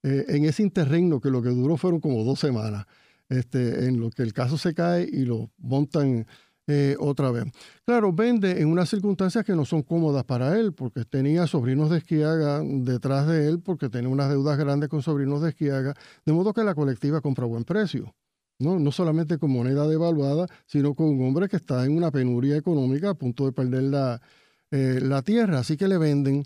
Eh, en ese interregno que lo que duró fueron como dos semanas, este, en lo que el caso se cae y lo montan eh, otra vez. Claro, vende en unas circunstancias que no son cómodas para él, porque tenía sobrinos de Esquiaga detrás de él, porque tenía unas deudas grandes con sobrinos de Esquiaga, de modo que la colectiva compra a buen precio. ¿no? no solamente con moneda devaluada, sino con un hombre que está en una penuria económica a punto de perder la, eh, la tierra, así que le venden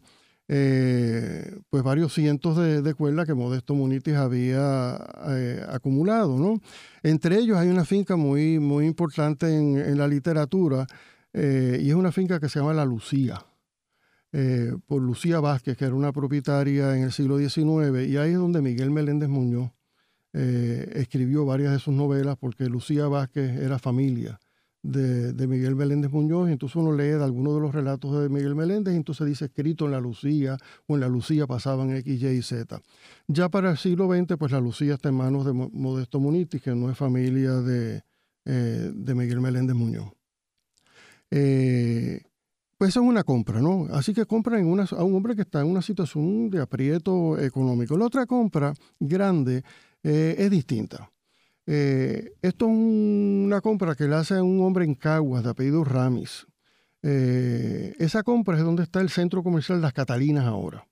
eh, pues varios cientos de, cuerdas que Modesto Munitis había eh, acumulado. ¿no? Entre ellos hay una finca muy, muy importante en, la literatura y es una finca que se llama La Lucía. por Lucía Vázquez, que era una propietaria en el siglo XIX, y ahí es donde Miguel Meléndez Muñoz escribió varias de sus novelas, porque Lucía Vázquez era familia de, Miguel Meléndez Muñoz, y entonces uno lee de algunos de los relatos de Miguel Meléndez, y entonces dice escrito en la Lucía, o en la Lucía pasaban X, Y y Z. Ya para el siglo XX, pues la Lucía está en manos de Modesto Munitis, que no es familia de, de Miguel Meléndez Muñoz. pues esa es una compra, ¿no? Así que compran a un hombre que está en una situación de aprieto económico. La otra compra grande es distinta. Esto es una compra que le hace un hombre en Caguas de apellido Ramis. esa compra es donde está el centro comercial Las Catalinas ahora.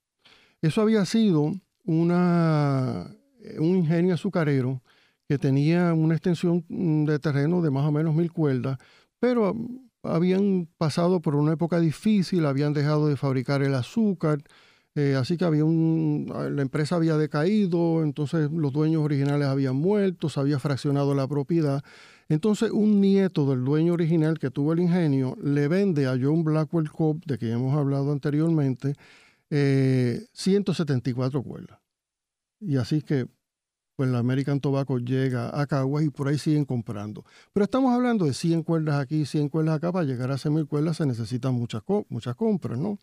Eso había sido una, un ingenio azucarero que tenía una extensión mm, de terreno de más o menos mil cuerdas, pero habían pasado por una época difícil, habían dejado de fabricar el azúcar, eh, así que había un, la empresa había decaído, entonces los dueños originales habían muerto, se había fraccionado la propiedad. Entonces un nieto del dueño original que tuvo el ingenio le vende a John Blackwell Cobb, de quien hemos hablado anteriormente, 174 eh, cuerdas. Y así que pues la American Tobacco llega a Caguas y por ahí siguen comprando. Pero estamos hablando de 100 cuerdas aquí, 100 cuerdas acá, para llegar a 100.000 cuerdas se necesitan muchas, muchas compras, ¿no?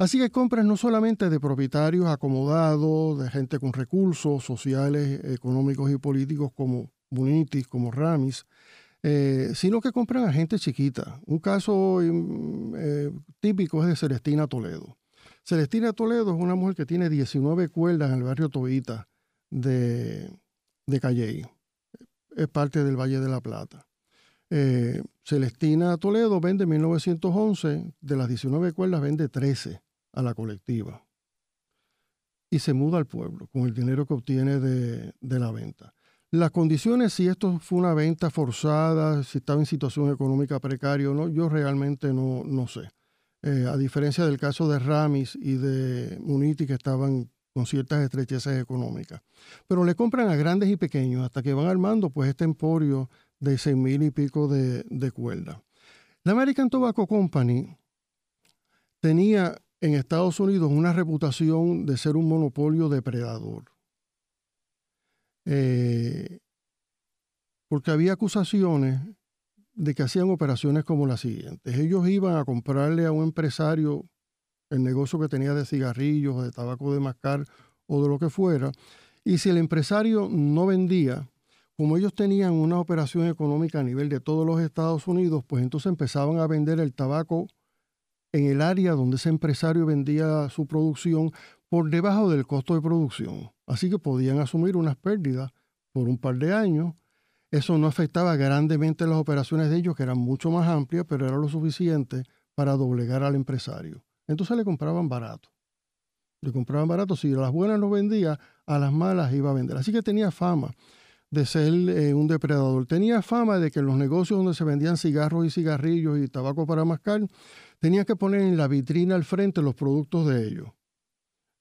Así que compras no solamente de propietarios acomodados, de gente con recursos sociales, económicos y políticos como Munitis, como Ramis, eh, sino que compran a gente chiquita. Un caso mm, eh, típico es de Celestina Toledo. Celestina Toledo es una mujer que tiene 19 cuerdas en el barrio Tobita de, de Calley. Es parte del Valle de la Plata. Eh, Celestina Toledo vende en 1911, de las 19 cuerdas vende 13 a la colectiva. Y se muda al pueblo con el dinero que obtiene de, la venta. Las condiciones, si esto fue una venta forzada, si estaba en situación económica precaria o no, yo realmente no, no sé. Eh, a diferencia del caso de Ramis y de Muniti, que estaban con ciertas estrechezas económicas. Pero le compran a grandes y pequeños hasta que van armando pues este emporio de seis mil y pico de, de cuerda. La American Tobacco Company tenía en Estados Unidos una reputación de ser un monopolio depredador. Eh, porque había acusaciones de que hacían operaciones como las siguientes. Ellos iban a comprarle a un empresario el negocio que tenía de cigarrillos, de tabaco de mascar o de lo que fuera, y si el empresario no vendía, como ellos tenían una operación económica a nivel de todos los Estados Unidos, pues entonces empezaban a vender el tabaco en el área donde ese empresario vendía su producción por debajo del costo de producción. Así que podían asumir unas pérdidas por un par de años eso no afectaba grandemente las operaciones de ellos, que eran mucho más amplias, pero era lo suficiente para doblegar al empresario. Entonces le compraban barato. Le compraban barato. Si las buenas no vendía, a las malas iba a vender. Así que tenía fama de ser eh, un depredador. Tenía fama de que en los negocios donde se vendían cigarros y cigarrillos y tabaco para mascar, tenía que poner en la vitrina al frente los productos de ellos.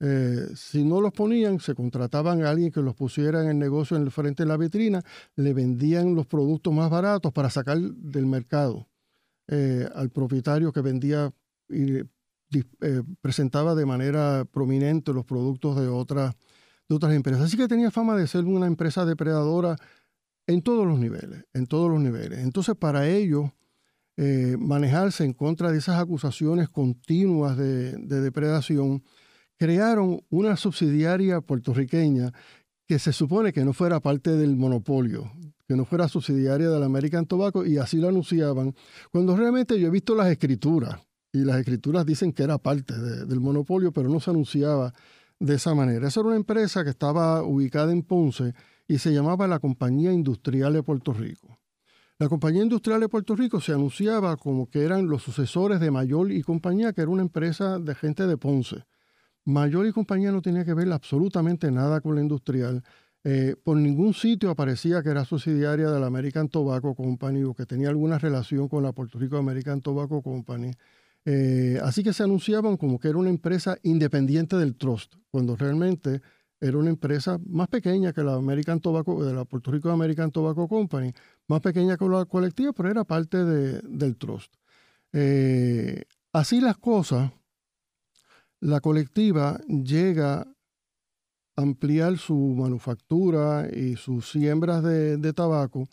Eh, si no los ponían, se contrataban a alguien que los pusiera en el negocio en el frente de la vitrina, le vendían los productos más baratos para sacar del mercado eh, al propietario que vendía y eh, presentaba de manera prominente los productos de, otras de otras empresas. Así que tenía fama de ser una empresa depredadora en todos los niveles, en todos los niveles. Entonces, para ellos, manejarse en contra de esas acusaciones continuas de, de depredación, crearon una subsidiaria puertorriqueña que se supone que no fuera parte del monopolio, que no fuera subsidiaria del American Tobacco y así lo anunciaban, cuando realmente yo he visto las escrituras y las escrituras dicen que era parte del monopolio, pero no se anunciaba de esa manera. Esa era una empresa que estaba ubicada en Ponce y se llamaba la Compañía Industrial de Puerto Rico. La Compañía Industrial de Puerto Rico se anunciaba como que eran los sucesores de Mayor y Compañía, que era una empresa de gente de Ponce. Mayor y compañía no tenía que ver absolutamente nada con la industrial. Eh, por ningún sitio aparecía que era subsidiaria de la American Tobacco Company o que tenía alguna relación con la Puerto Rico American Tobacco Company. Eh, así que se anunciaban como que era una empresa independiente del trust, cuando realmente era una empresa más pequeña que la American Tobacco, de la Puerto Rico American Tobacco Company, más pequeña que la colectiva, pero era parte del trust. Eh, así las cosas, la colectiva llega a ampliar su manufactura y sus siembras de, tabaco.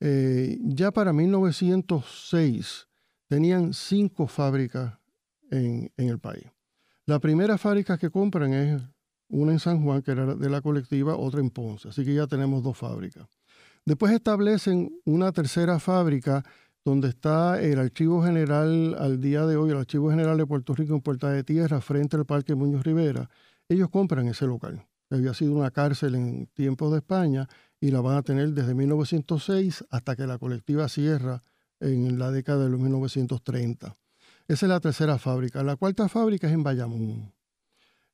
Eh, ya para 1906 tenían cinco fábricas en, el país. La primera fábrica que compran es una en San Juan, que era de la colectiva, otra en Ponce. Así que ya tenemos dos fábricas. Después establecen una tercera fábrica donde está el Archivo General al día de hoy, el Archivo General de Puerto Rico en Puerta de Tierra, frente al Parque Muñoz Rivera. Ellos compran ese local. Había sido una cárcel en tiempos de España y la van a tener desde 1906 hasta que la colectiva cierra en la década de los 1930. Esa es la tercera fábrica. La cuarta fábrica es en Bayamón,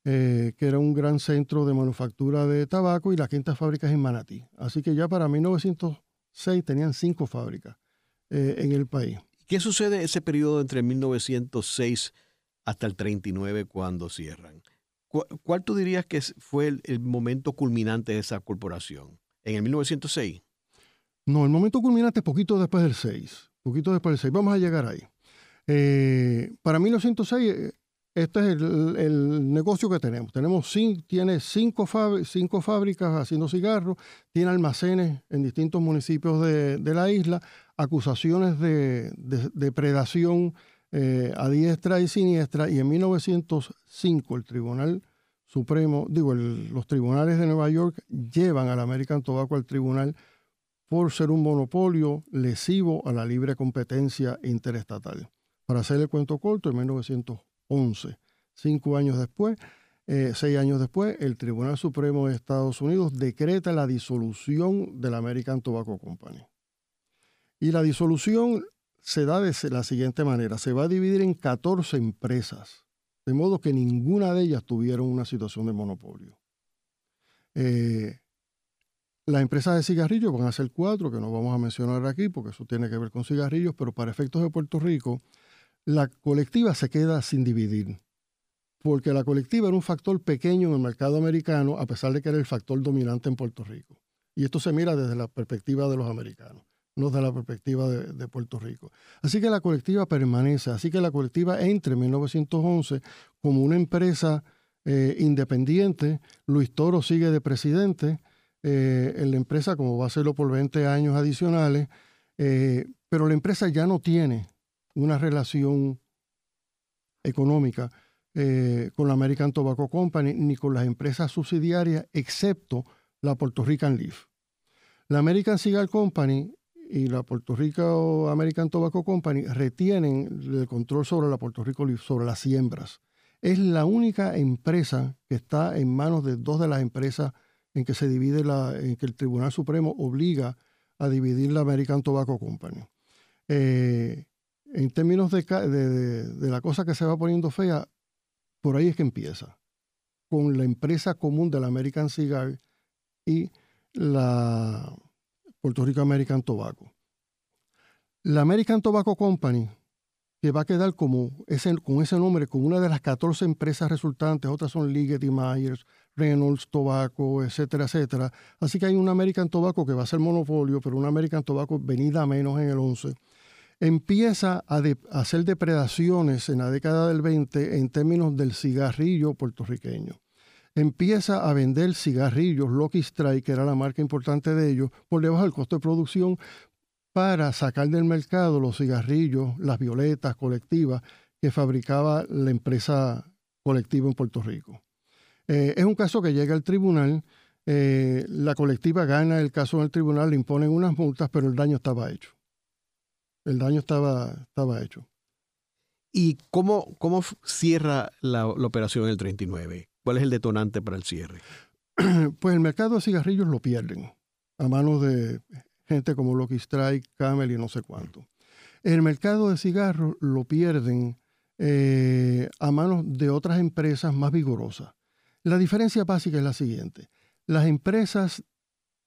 eh, que era un gran centro de manufactura de tabaco, y la quinta fábrica es en Manatí. Así que ya para 1906 tenían cinco fábricas eh, en el país. ¿Qué sucede ese periodo entre 1906 hasta el 39 cuando cierran? ¿Cuál, tú dirías que fue el, momento culminante de esa corporación? ¿En el 1906? No, el momento culminante es poquito después del 6. Poquito después del 6. Vamos a llegar ahí. Eh, para 1906, eh, este es el, negocio que tenemos. tenemos tiene cinco, cinco, fábricas haciendo cigarros, tiene almacenes en distintos municipios de, la isla, acusaciones de, depredación eh, a diestra y siniestra, y en 1905 el Tribunal Supremo, digo, los tribunales de Nueva York llevan al American Tobacco al tribunal por ser un monopolio lesivo a la libre competencia interestatal. Para hacer el cuento corto, en 1911, cinco años después, eh, seis años después, el Tribunal Supremo de Estados Unidos decreta la disolución de la American Tobacco Company. Y la disolución se da de la siguiente manera. Se va a dividir en 14 empresas, de modo que ninguna de ellas tuvieron una situación de monopolio. Eh, las empresas de cigarrillos van a ser cuatro, que no vamos a mencionar aquí porque eso tiene que ver con cigarrillos, pero para efectos de Puerto Rico, la colectiva se queda sin dividir, porque la colectiva era un factor pequeño en el mercado americano, a pesar de que era el factor dominante en Puerto Rico. Y esto se mira desde la perspectiva de los americanos, no desde la perspectiva de, Puerto Rico. Así que la colectiva permanece, así que la colectiva entre en 1911 como una empresa eh, independiente, Luis Toro sigue de presidente, eh, en la empresa como va a serlo por 20 años adicionales, eh, pero la empresa ya no tiene una relación económica eh, con la American Tobacco Company ni con las empresas subsidiarias, excepto la Puerto Rican Leaf. La American Cigar Company y la Puerto Rico American Tobacco Company retienen el control sobre la Puerto Rico Leaf, sobre las siembras. Es la única empresa que está en manos de dos de las empresas en que se divide la, en que el Tribunal Supremo obliga a dividir la American Tobacco Company. Eh, en términos de, de, la cosa que se va poniendo fea, por ahí es que empieza, con la empresa común de la American Cigar y la Puerto Rico American Tobacco. La American Tobacco Company, que va a quedar como ese, con ese nombre, con una de las 14 empresas resultantes, otras son Liggett y Myers, Reynolds, Tobacco, etcétera, etcétera. Así que hay un American Tobacco que va a ser monopolio, pero un American Tobacco venida menos en el 11 empieza a, hacer depredaciones en la década del 20 en términos del cigarrillo puertorriqueño. Empieza a vender cigarrillos, Lucky Strike, que era la marca importante de ellos, por debajo del costo de producción para sacar del mercado los cigarrillos, las violetas colectivas que fabricaba la empresa colectiva en Puerto Rico. Eh, es un caso que llega al tribunal, eh, la colectiva gana el caso en el tribunal, le imponen unas multas, pero el daño estaba hecho el daño estaba, estaba hecho. ¿Y cómo, cómo cierra la, operación el 39? ¿Cuál es el detonante para el cierre? [CLEARS THROAT] Pues el mercado de cigarrillos lo pierden a manos de gente como Lucky Strike, Camel y no sé cuánto. El mercado de cigarros lo pierden eh, a manos de otras empresas más vigorosas. La diferencia básica es la siguiente. Las empresas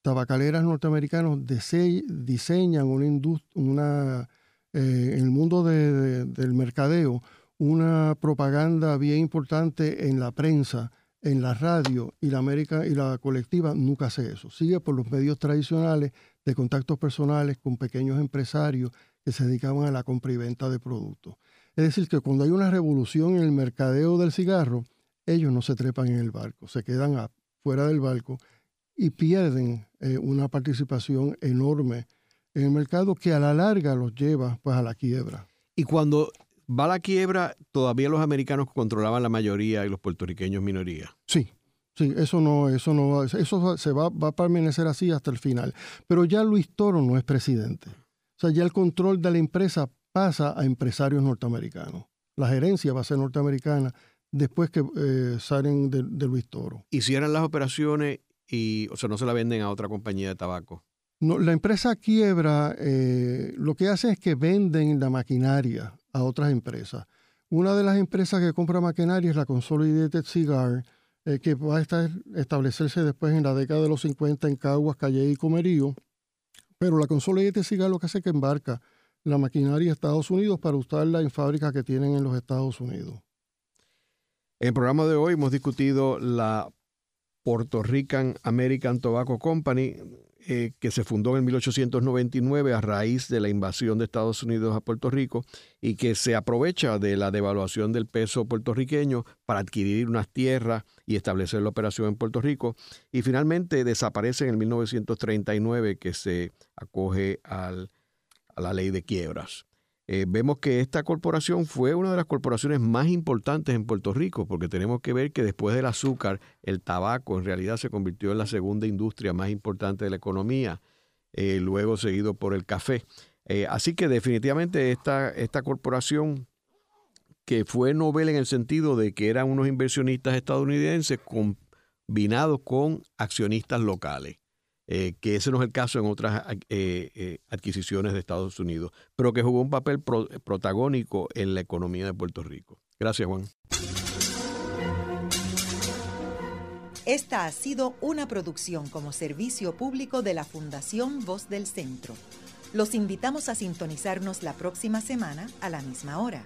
tabacaleras norteamericanos diseñan una, eh, en el mundo del mercadeo, una propaganda bien importante en la prensa, en la radio y la América y la colectiva nunca hace eso. Sigue por los medios tradicionales de contactos personales con pequeños empresarios que se dedicaban a la compra y venta de productos. Es decir, que cuando hay una revolución en el mercadeo del cigarro, ellos no se trepan en el barco, se quedan fuera del barco y pierden eh, una participación enorme en el mercado que a la larga los lleva pues, a la quiebra. Y cuando va la quiebra, todavía los americanos controlaban la mayoría y los puertorriqueños minoría. Sí, Sí, eso no, eso no, eso se va, va a permanecer así hasta el final. Pero ya Luis Toro no es presidente. O sea, ya el control de la empresa pasa a empresarios norteamericanos. La gerencia va a ser norteamericana después que eh, salen de, Luis Toro. ¿Y cierran las operaciones y, o sea, no se la venden a otra compañía de tabaco? No, la empresa quiebra, eh, lo que hace es que venden la maquinaria a otras empresas. Una de las empresas que compra maquinaria es la Consolidated Cigar, eh, que va a estar, establecerse después en la década de los 50 en Caguas, Calle y Comerío. Pero la Consolidated Cigar lo que hace es que embarca la maquinaria a Estados Unidos para usarla en fábricas que tienen en los Estados Unidos. En el programa de hoy hemos discutido la Puerto Rican American Tobacco Company, eh, que se fundó en 1899 a raíz de la invasión de Estados Unidos a Puerto Rico y que se aprovecha de la devaluación del peso puertorriqueño para adquirir unas tierras y establecer la operación en Puerto Rico. Y finalmente desaparece en el 1939 que se acoge a la ley de quiebras. Eh, vemos que esta corporación fue una de las corporaciones más importantes en Puerto Rico, porque tenemos que ver que después del azúcar, el tabaco en realidad se convirtió en la segunda industria más importante de la economía, eh, luego seguido por el café. Eh, así que definitivamente esta, esta corporación, que fue novel en el sentido de que eran unos inversionistas estadounidenses combinados con accionistas locales. Eh, que ese no es el caso en otras eh, eh, adquisiciones de Estados Unidos, pero que jugó un papel protagónico en la economía de Puerto Rico. Gracias, Juan. Esta ha sido una producción como servicio público de la Fundación Voz del Centro. Los invitamos a sintonizarnos la próxima semana a la misma hora.